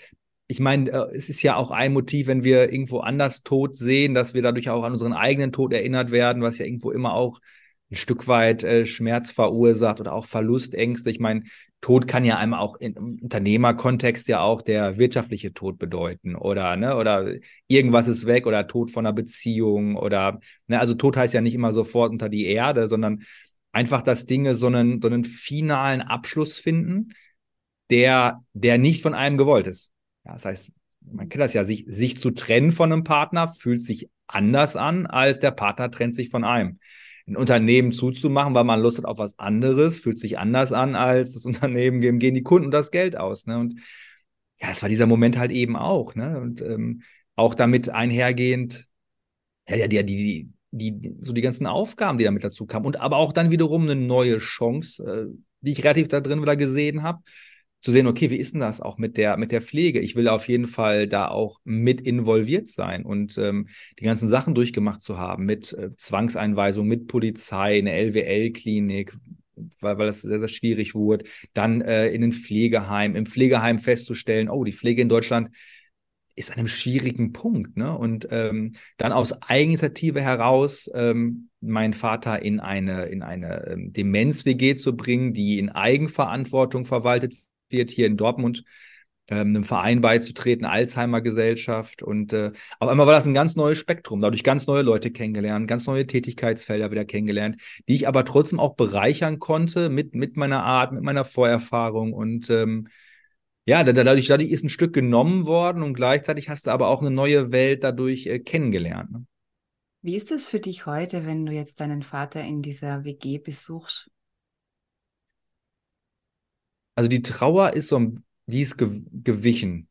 Ich meine, äh, es ist ja auch ein Motiv, wenn wir irgendwo anders Tod sehen, dass wir dadurch auch an unseren eigenen Tod erinnert werden, was ja irgendwo immer auch ein Stück weit äh, Schmerz verursacht oder auch Verlustängste. Ich meine, Tod kann ja einmal auch im Unternehmerkontext ja auch der wirtschaftliche Tod bedeuten oder ne oder irgendwas ist weg oder Tod von einer Beziehung oder ne also Tod heißt ja nicht immer sofort unter die Erde, sondern einfach, dass Dinge so einen, so einen finalen Abschluss finden. der, der nicht von einem gewollt ist. Ja, das heißt, man kennt das ja, sich, sich zu trennen von einem Partner fühlt sich anders an, als der Partner trennt sich von einem. Ein Unternehmen zuzumachen, weil man Lust hat auf was anderes, fühlt sich anders an, als das Unternehmen geben, gehen die Kunden das Geld aus. Ne? Und ja, es war dieser Moment halt eben auch. Ne? Und ähm, auch damit einhergehend, ja, ja, die, die, die, so die ganzen Aufgaben, die damit dazu kamen. Und aber auch dann wiederum eine neue Chance, äh, die ich relativ da drin wieder gesehen habe, zu sehen, okay, wie ist denn das auch mit der, mit der Pflege? Ich will auf jeden Fall da auch mit involviert sein und ähm, die ganzen Sachen durchgemacht zu haben mit äh, Zwangseinweisung, mit Polizei, eine LWL-Klinik, weil, weil das sehr, sehr schwierig wurde. Dann äh, in den Pflegeheim, im Pflegeheim festzustellen, oh, die Pflege in Deutschland ist an einem schwierigen Punkt. Ne? Und ähm, dann aus Eigeninitiative heraus ähm, meinen Vater in eine, in eine ähm, Demenz-WG zu bringen, die in Eigenverantwortung verwaltet wird, hier in Dortmund, ähm, einem Verein beizutreten, Alzheimer-Gesellschaft. Und äh, auf einmal war das ein ganz neues Spektrum, dadurch ganz neue Leute kennengelernt, ganz neue Tätigkeitsfelder wieder kennengelernt, die ich aber trotzdem auch bereichern konnte mit, mit meiner Art, mit meiner Vorerfahrung und ähm, ja, dadurch, dadurch ist ein Stück genommen worden und gleichzeitig hast du aber auch eine neue Welt dadurch äh, kennengelernt. Ne? Wie ist es für dich heute, wenn du jetzt deinen Vater in dieser WG besuchst? Also die Trauer ist so, die ist ge gewichen,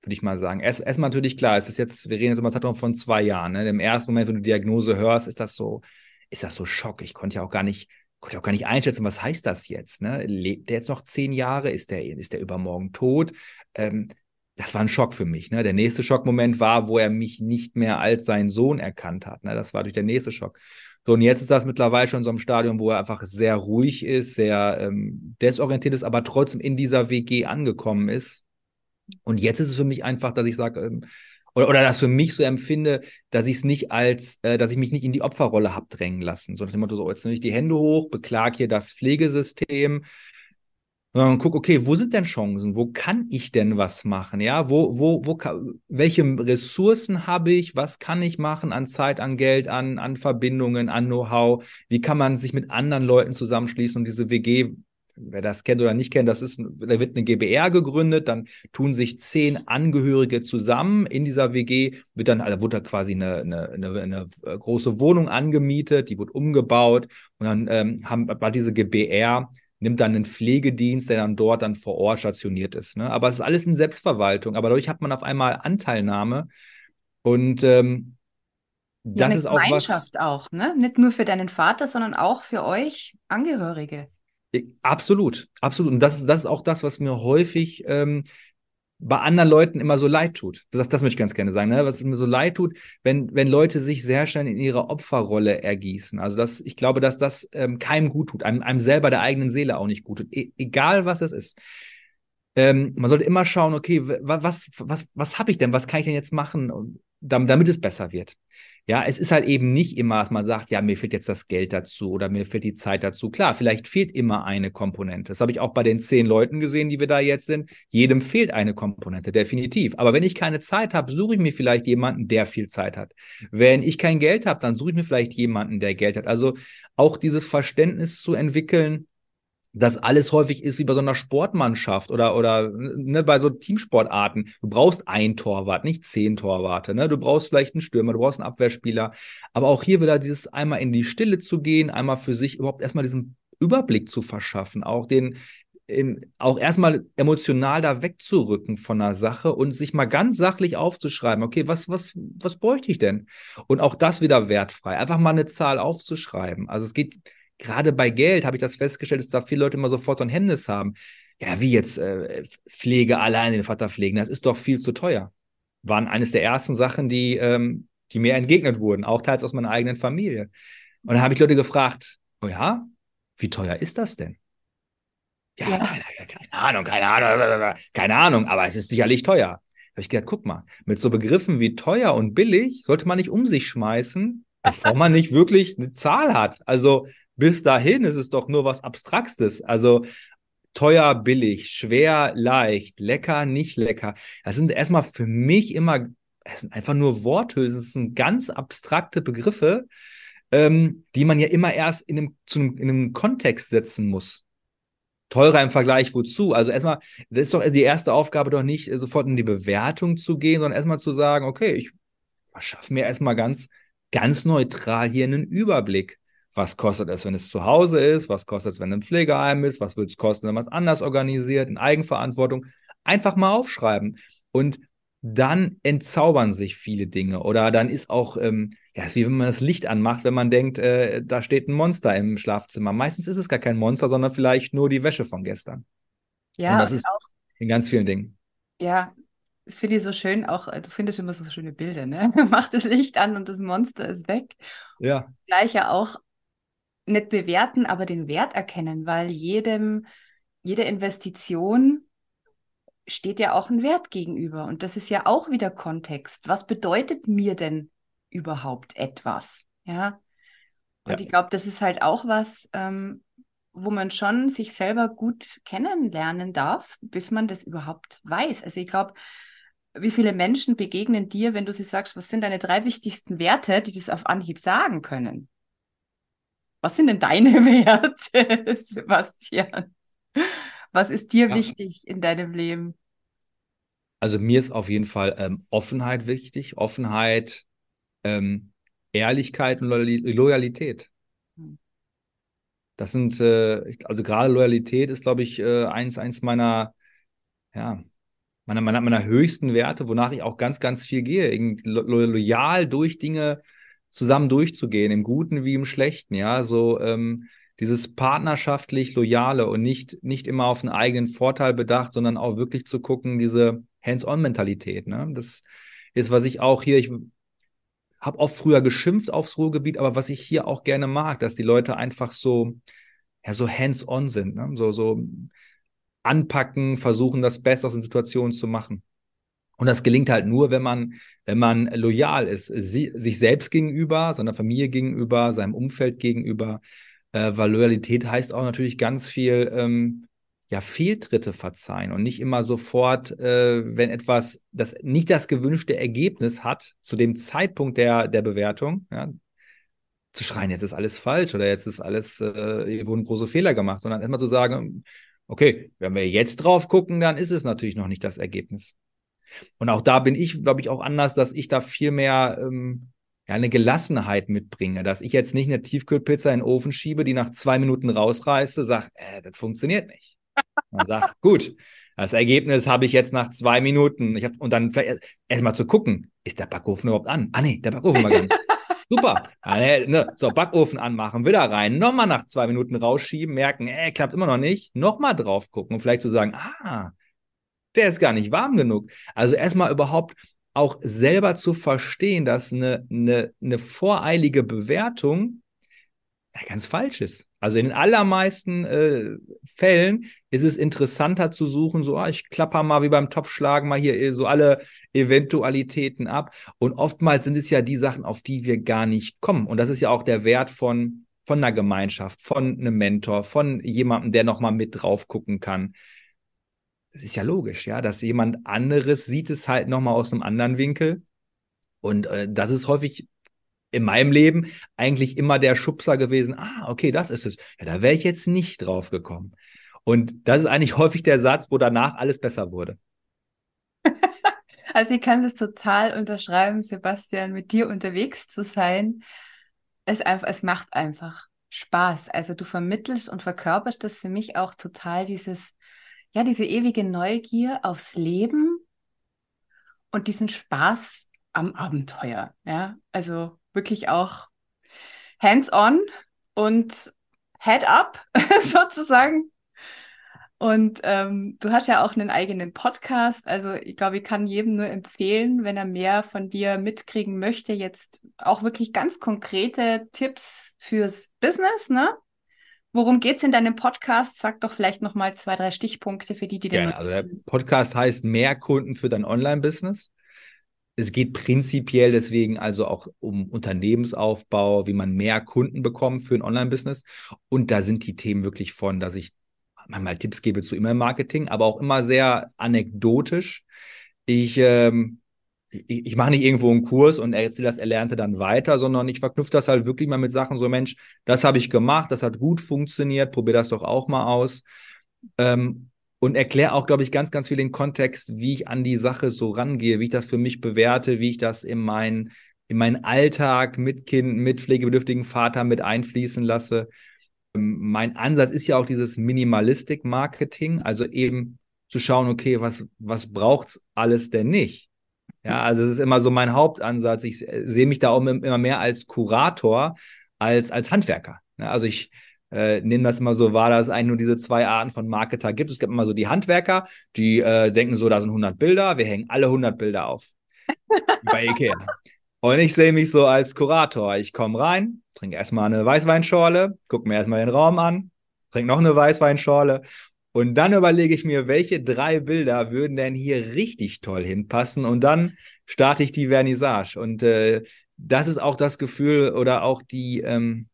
würde ich mal sagen. Erst erstmal natürlich klar, es ist jetzt, wir reden jetzt über einen Zeitraum von zwei Jahren. Ne? Im ersten Moment, wenn du die Diagnose hörst, ist das so, ist das so Schock. Ich konnte ja auch gar nicht konnte auch gar nicht einschätzen, was heißt das jetzt? Ne? Lebt der jetzt noch zehn Jahre? Ist der, ist der übermorgen tot? Ähm, das war ein Schock für mich. Ne? Der nächste Schockmoment war, wo er mich nicht mehr als seinen Sohn erkannt hat. Ne? Das war durch der nächste Schock. So, und jetzt ist das mittlerweile schon so einem Stadium, wo er einfach sehr ruhig ist, sehr ähm, desorientiert ist, aber trotzdem in dieser WG angekommen ist. Und jetzt ist es für mich einfach, dass ich sage, ähm, oder, oder das für mich so empfinde, dass ich es nicht als, äh, dass ich mich nicht in die Opferrolle habe drängen lassen. So nach dem Motto, so, jetzt nehme ich die Hände hoch, beklag hier das Pflegesystem, sondern guck, okay, wo sind denn Chancen? Wo kann ich denn was machen? Ja, wo, wo, wo, welche Ressourcen habe ich? Was kann ich machen an Zeit, an Geld, an, an Verbindungen, an Know-how? Wie kann man sich mit anderen Leuten zusammenschließen und diese WG wer das kennt oder nicht kennt, das ist, da wird eine GBR gegründet, dann tun sich zehn Angehörige zusammen in dieser WG, wird dann, also wurde da quasi eine, eine, eine, eine große Wohnung angemietet, die wird umgebaut und dann ähm, haben, hat diese GBR nimmt dann einen Pflegedienst, der dann dort dann vor Ort stationiert ist. Ne? Aber es ist alles in Selbstverwaltung, aber dadurch hat man auf einmal Anteilnahme und ähm, das ja, ist auch was. Gemeinschaft auch, ne? Nicht nur für deinen Vater, sondern auch für euch Angehörige. Absolut, absolut. Und das ist, das ist auch das, was mir häufig ähm, bei anderen Leuten immer so leid tut. Das, das möchte ich ganz gerne sagen, ne? was mir so leid tut, wenn, wenn Leute sich sehr schnell in ihre Opferrolle ergießen. Also das, ich glaube, dass das ähm, keinem gut tut, einem, einem selber der eigenen Seele auch nicht gut tut, e egal was es ist. Ähm, man sollte immer schauen, okay, was, was, was habe ich denn, was kann ich denn jetzt machen, damit, damit es besser wird. Ja, es ist halt eben nicht immer, dass man sagt, ja, mir fehlt jetzt das Geld dazu oder mir fehlt die Zeit dazu. Klar, vielleicht fehlt immer eine Komponente. Das habe ich auch bei den zehn Leuten gesehen, die wir da jetzt sind. Jedem fehlt eine Komponente, definitiv. Aber wenn ich keine Zeit habe, suche ich mir vielleicht jemanden, der viel Zeit hat. Wenn ich kein Geld habe, dann suche ich mir vielleicht jemanden, der Geld hat. Also auch dieses Verständnis zu entwickeln, dass alles häufig ist wie bei so einer Sportmannschaft oder, oder ne, bei so Teamsportarten. Du brauchst ein Torwart, nicht zehn Torwarte. Ne? Du brauchst vielleicht einen Stürmer, du brauchst einen Abwehrspieler. Aber auch hier wieder dieses einmal in die Stille zu gehen, einmal für sich überhaupt erstmal diesen Überblick zu verschaffen, auch den im, auch erstmal emotional da wegzurücken von einer Sache und sich mal ganz sachlich aufzuschreiben, okay, was, was, was bräuchte ich denn? Und auch das wieder wertfrei. Einfach mal eine Zahl aufzuschreiben. Also es geht, gerade bei Geld habe ich das festgestellt, dass da viele Leute immer sofort so ein Hemmnis haben. Ja, wie jetzt äh, Pflege alleine den Vater pflegen, das ist doch viel zu teuer. Waren eines der ersten Sachen, die, ähm, die mir entgegnet wurden, auch teils aus meiner eigenen Familie. Und dann habe ich Leute gefragt, oh ja, wie teuer ist das denn? Ja, ja. Keine, keine, Ahnung, keine Ahnung, keine Ahnung, aber es ist sicherlich teuer. Da habe ich gedacht, guck mal, mit so Begriffen wie teuer und billig sollte man nicht um sich schmeißen, bevor man nicht wirklich eine Zahl hat. Also bis dahin ist es doch nur was Abstraktes. Also teuer, billig, schwer, leicht, lecker, nicht lecker. Das sind erstmal für mich immer, es sind einfach nur Worthülsen, es sind ganz abstrakte Begriffe, ähm, die man ja immer erst in einem, zu einem, in einem Kontext setzen muss. teurer im Vergleich wozu? Also erstmal, das ist doch die erste Aufgabe doch nicht, sofort in die Bewertung zu gehen, sondern erstmal zu sagen, okay, ich verschaffe mir erstmal ganz, ganz neutral hier einen Überblick. Was kostet es, wenn es zu Hause ist? Was kostet es, wenn es ein Pflegeheim ist? Was würde es kosten, wenn man es anders organisiert, in Eigenverantwortung? Einfach mal aufschreiben. Und dann entzaubern sich viele Dinge. Oder dann ist auch, ähm, ja, es ist wie wenn man das Licht anmacht, wenn man denkt, äh, da steht ein Monster im Schlafzimmer. Meistens ist es gar kein Monster, sondern vielleicht nur die Wäsche von gestern. Ja, und das ist auch, in ganz vielen Dingen. Ja, das finde ich so schön. Auch äh, du findest immer so schöne Bilder, ne? Mach das Licht an und das Monster ist weg. Ja. Gleich ja auch nicht bewerten, aber den Wert erkennen, weil jedem, jede Investition steht ja auch ein Wert gegenüber. Und das ist ja auch wieder Kontext. Was bedeutet mir denn überhaupt etwas? Ja. Und ja. ich glaube, das ist halt auch was, ähm, wo man schon sich selber gut kennenlernen darf, bis man das überhaupt weiß. Also ich glaube, wie viele Menschen begegnen dir, wenn du sie sagst, was sind deine drei wichtigsten Werte, die das auf Anhieb sagen können? Was sind denn deine Werte, Sebastian? Was ist dir ja. wichtig in deinem Leben? Also mir ist auf jeden Fall ähm, Offenheit wichtig. Offenheit, ähm, Ehrlichkeit und Loyalität. Hm. Das sind, äh, also gerade Loyalität ist, glaube ich, äh, eins, eins meiner, ja, meiner, meiner, meiner höchsten Werte, wonach ich auch ganz, ganz viel gehe. Lo loyal durch Dinge zusammen durchzugehen, im Guten wie im Schlechten, ja, so ähm, dieses partnerschaftlich Loyale und nicht, nicht immer auf einen eigenen Vorteil bedacht, sondern auch wirklich zu gucken, diese Hands-on-Mentalität. Ne? Das ist, was ich auch hier, ich habe oft früher geschimpft aufs Ruhrgebiet, aber was ich hier auch gerne mag, dass die Leute einfach so, ja, so hands-on sind, ne? so, so anpacken, versuchen, das Beste aus den Situationen zu machen. Und das gelingt halt nur, wenn man, wenn man loyal ist, sie, sich selbst gegenüber, seiner Familie gegenüber, seinem Umfeld gegenüber, äh, weil Loyalität heißt auch natürlich ganz viel, ähm, ja, Fehltritte verzeihen und nicht immer sofort, äh, wenn etwas das nicht das gewünschte Ergebnis hat, zu dem Zeitpunkt der, der Bewertung, ja, zu schreien, jetzt ist alles falsch oder jetzt ist alles, äh, hier wurden große Fehler gemacht, sondern erstmal zu sagen, okay, wenn wir jetzt drauf gucken, dann ist es natürlich noch nicht das Ergebnis. Und auch da bin ich, glaube ich, auch anders, dass ich da viel mehr ähm, ja, eine Gelassenheit mitbringe, dass ich jetzt nicht eine Tiefkühlpizza in den Ofen schiebe, die nach zwei Minuten rausreiße, sage, äh, das funktioniert nicht. Man sagt, gut, das Ergebnis habe ich jetzt nach zwei Minuten. Ich hab, und dann erstmal zu gucken, ist der Backofen überhaupt an? Ah, nee, der Backofen war an. Super. Ne, so, Backofen anmachen, wieder rein, nochmal nach zwei Minuten rausschieben, merken, äh, klappt immer noch nicht, nochmal drauf gucken und vielleicht zu so sagen, ah, der ist gar nicht warm genug. Also erstmal überhaupt auch selber zu verstehen, dass eine, eine, eine voreilige Bewertung ganz falsch ist. Also in den allermeisten äh, Fällen ist es interessanter zu suchen, so, ah, ich klapper mal wie beim Topfschlagen mal hier so alle Eventualitäten ab. Und oftmals sind es ja die Sachen, auf die wir gar nicht kommen. Und das ist ja auch der Wert von, von einer Gemeinschaft, von einem Mentor, von jemandem, der nochmal mit drauf gucken kann. Das ist ja logisch, ja, dass jemand anderes sieht es halt nochmal aus einem anderen Winkel. Und äh, das ist häufig in meinem Leben eigentlich immer der Schubser gewesen, ah, okay, das ist es. Ja, da wäre ich jetzt nicht drauf gekommen. Und das ist eigentlich häufig der Satz, wo danach alles besser wurde. Also ich kann das total unterschreiben, Sebastian, mit dir unterwegs zu sein. Es, einfach, es macht einfach Spaß. Also du vermittelst und verkörperst das für mich auch total dieses, ja, diese ewige Neugier aufs Leben und diesen Spaß am Abenteuer. Ja, also wirklich auch hands-on und head up sozusagen. Und ähm, du hast ja auch einen eigenen Podcast. Also ich glaube, ich kann jedem nur empfehlen, wenn er mehr von dir mitkriegen möchte, jetzt auch wirklich ganz konkrete Tipps fürs Business. Ne? Worum geht es in deinem Podcast? Sag doch vielleicht noch mal zwei, drei Stichpunkte für die, die den. Ja, also der Podcast heißt Mehr Kunden für dein Online-Business es geht prinzipiell deswegen also auch um Unternehmensaufbau, wie man mehr Kunden bekommt für ein Online-Business. Und da sind die Themen wirklich von, dass ich manchmal Tipps gebe zu E-Mail-Marketing, aber auch immer sehr anekdotisch. Ich, ähm, ich, ich mache nicht irgendwo einen Kurs und erzähle das Erlernte dann weiter, sondern ich verknüpfe das halt wirklich mal mit Sachen so, Mensch, das habe ich gemacht, das hat gut funktioniert, probier das doch auch mal aus. Ähm, und erkläre auch, glaube ich, ganz, ganz viel den Kontext, wie ich an die Sache so rangehe, wie ich das für mich bewerte, wie ich das in meinen in meinen Alltag mit Kind, mit pflegebedürftigen Vater mit einfließen lasse. Ähm, mein Ansatz ist ja auch dieses Minimalistik-Marketing, also eben zu schauen, okay, was, was braucht es alles denn nicht? Ja, also es ist immer so mein Hauptansatz. Ich sehe mich da auch immer mehr als Kurator als als Handwerker. Also ich äh, nehme das immer so wahr, dass es eigentlich nur diese zwei Arten von Marketer gibt. Es gibt immer so die Handwerker, die äh, denken so, da sind 100 Bilder, wir hängen alle 100 Bilder auf. Bei Ikea. Und ich sehe mich so als Kurator. Ich komme rein, trinke erstmal eine Weißweinschorle, gucke mir erstmal den Raum an, trinke noch eine Weißweinschorle und dann überlege ich mir, welche drei Bilder würden denn hier richtig toll hinpassen und dann starte ich die Vernissage. Und äh, das ist auch das Gefühl oder auch die, ähm,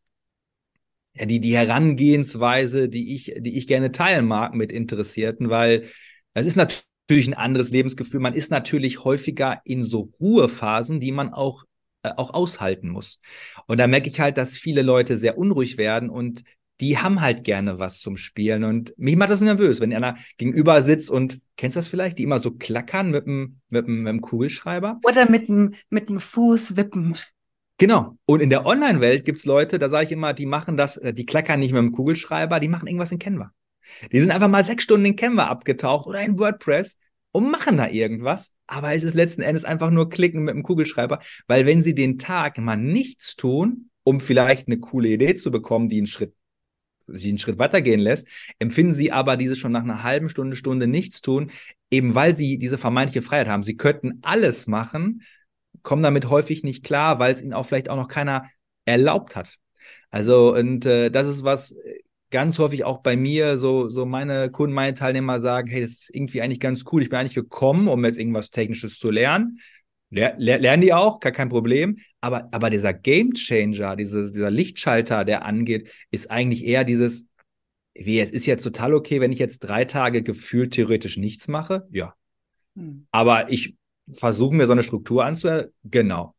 ja, die, die Herangehensweise, die ich, die ich gerne teilen mag mit Interessierten, weil es ist natürlich ein anderes Lebensgefühl. Man ist natürlich häufiger in so Ruhephasen, die man auch äh, auch aushalten muss. Und da merke ich halt, dass viele Leute sehr unruhig werden und die haben halt gerne was zum Spielen. Und mich macht das nervös, wenn einer gegenüber sitzt und, kennst du das vielleicht, die immer so klackern mit dem, mit dem, mit dem Kugelschreiber? Oder mit dem, mit dem Fuß wippen. Genau. Und in der Online-Welt gibt es Leute, da sage ich immer, die machen das, äh, die klackern nicht mit dem Kugelschreiber, die machen irgendwas in Canva. Die sind einfach mal sechs Stunden in Canva abgetaucht oder in WordPress und machen da irgendwas, aber es ist letzten Endes einfach nur klicken mit dem Kugelschreiber, weil wenn sie den Tag mal nichts tun, um vielleicht eine coole Idee zu bekommen, die einen Schritt sich einen Schritt weitergehen lässt, empfinden sie aber diese schon nach einer halben Stunde, Stunde nichts tun, eben weil sie diese vermeintliche Freiheit haben. Sie könnten alles machen, kommen damit häufig nicht klar, weil es ihnen auch vielleicht auch noch keiner erlaubt hat. Also, und äh, das ist was ganz häufig auch bei mir, so, so meine Kunden, meine Teilnehmer sagen, hey, das ist irgendwie eigentlich ganz cool. Ich bin eigentlich gekommen, um jetzt irgendwas Technisches zu lernen. Ler lernen die auch, gar kein Problem. Aber, aber dieser Game Changer, diese, dieser Lichtschalter, der angeht, ist eigentlich eher dieses, wie es ist jetzt total okay, wenn ich jetzt drei Tage gefühlt theoretisch nichts mache. Ja. Hm. Aber ich versuche mir so eine Struktur anzuhören. Genau.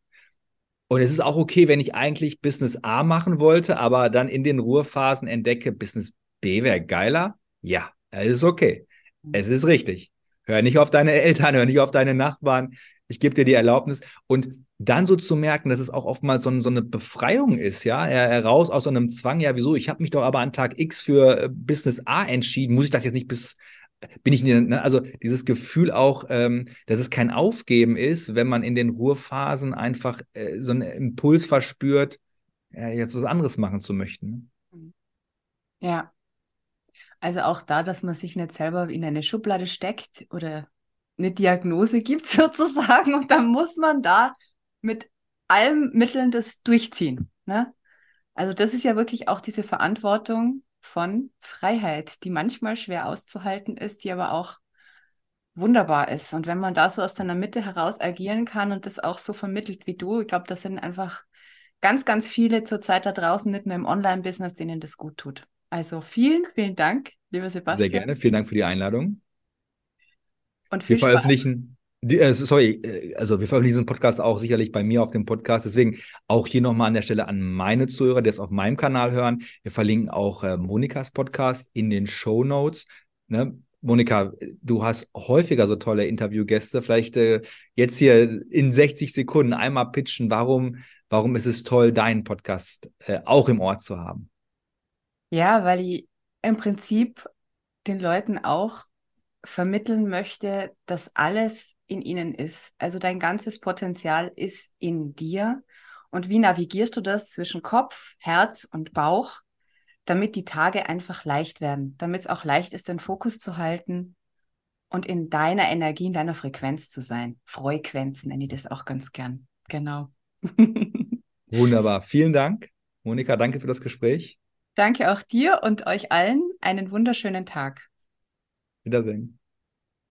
Und es ist auch okay, wenn ich eigentlich Business A machen wollte, aber dann in den Ruhephasen entdecke, Business B wäre geiler. Ja, es ist okay. Hm. Es ist richtig. Hör nicht auf deine Eltern, hör nicht auf deine Nachbarn ich gebe dir die Erlaubnis. Und dann so zu merken, dass es auch oftmals so, so eine Befreiung ist, ja, heraus aus so einem Zwang, ja, wieso, ich habe mich doch aber an Tag X für äh, Business A entschieden, muss ich das jetzt nicht bis, bin ich ne? also dieses Gefühl auch, ähm, dass es kein Aufgeben ist, wenn man in den Ruhephasen einfach äh, so einen Impuls verspürt, ja, jetzt was anderes machen zu möchten. Ne? Ja. Also auch da, dass man sich nicht selber in eine Schublade steckt oder eine Diagnose gibt sozusagen und dann muss man da mit allen Mitteln das durchziehen. Ne? Also das ist ja wirklich auch diese Verantwortung von Freiheit, die manchmal schwer auszuhalten ist, die aber auch wunderbar ist. Und wenn man da so aus seiner Mitte heraus agieren kann und das auch so vermittelt wie du, ich glaube, das sind einfach ganz, ganz viele zurzeit da draußen, nicht nur im Online-Business, denen das gut tut. Also vielen, vielen Dank, lieber Sebastian. Sehr gerne, vielen Dank für die Einladung. Und wir veröffentlichen, die, äh, sorry, äh, also wir veröffentlichen diesen Podcast auch sicherlich bei mir auf dem Podcast. Deswegen auch hier nochmal an der Stelle an meine Zuhörer, die es auf meinem Kanal hören. Wir verlinken auch äh, Monikas Podcast in den Show Notes. Ne? Monika, du hast häufiger so tolle Interviewgäste. Vielleicht äh, jetzt hier in 60 Sekunden einmal pitchen, warum, warum ist es toll, deinen Podcast äh, auch im Ort zu haben? Ja, weil ich im Prinzip den Leuten auch vermitteln möchte, dass alles in ihnen ist. Also dein ganzes Potenzial ist in dir. Und wie navigierst du das zwischen Kopf, Herz und Bauch, damit die Tage einfach leicht werden, damit es auch leicht ist, den Fokus zu halten und in deiner Energie, in deiner Frequenz zu sein. Frequenzen nenne ich das auch ganz gern. Genau. Wunderbar. Vielen Dank. Monika, danke für das Gespräch. Danke auch dir und euch allen einen wunderschönen Tag. Wiedersehen.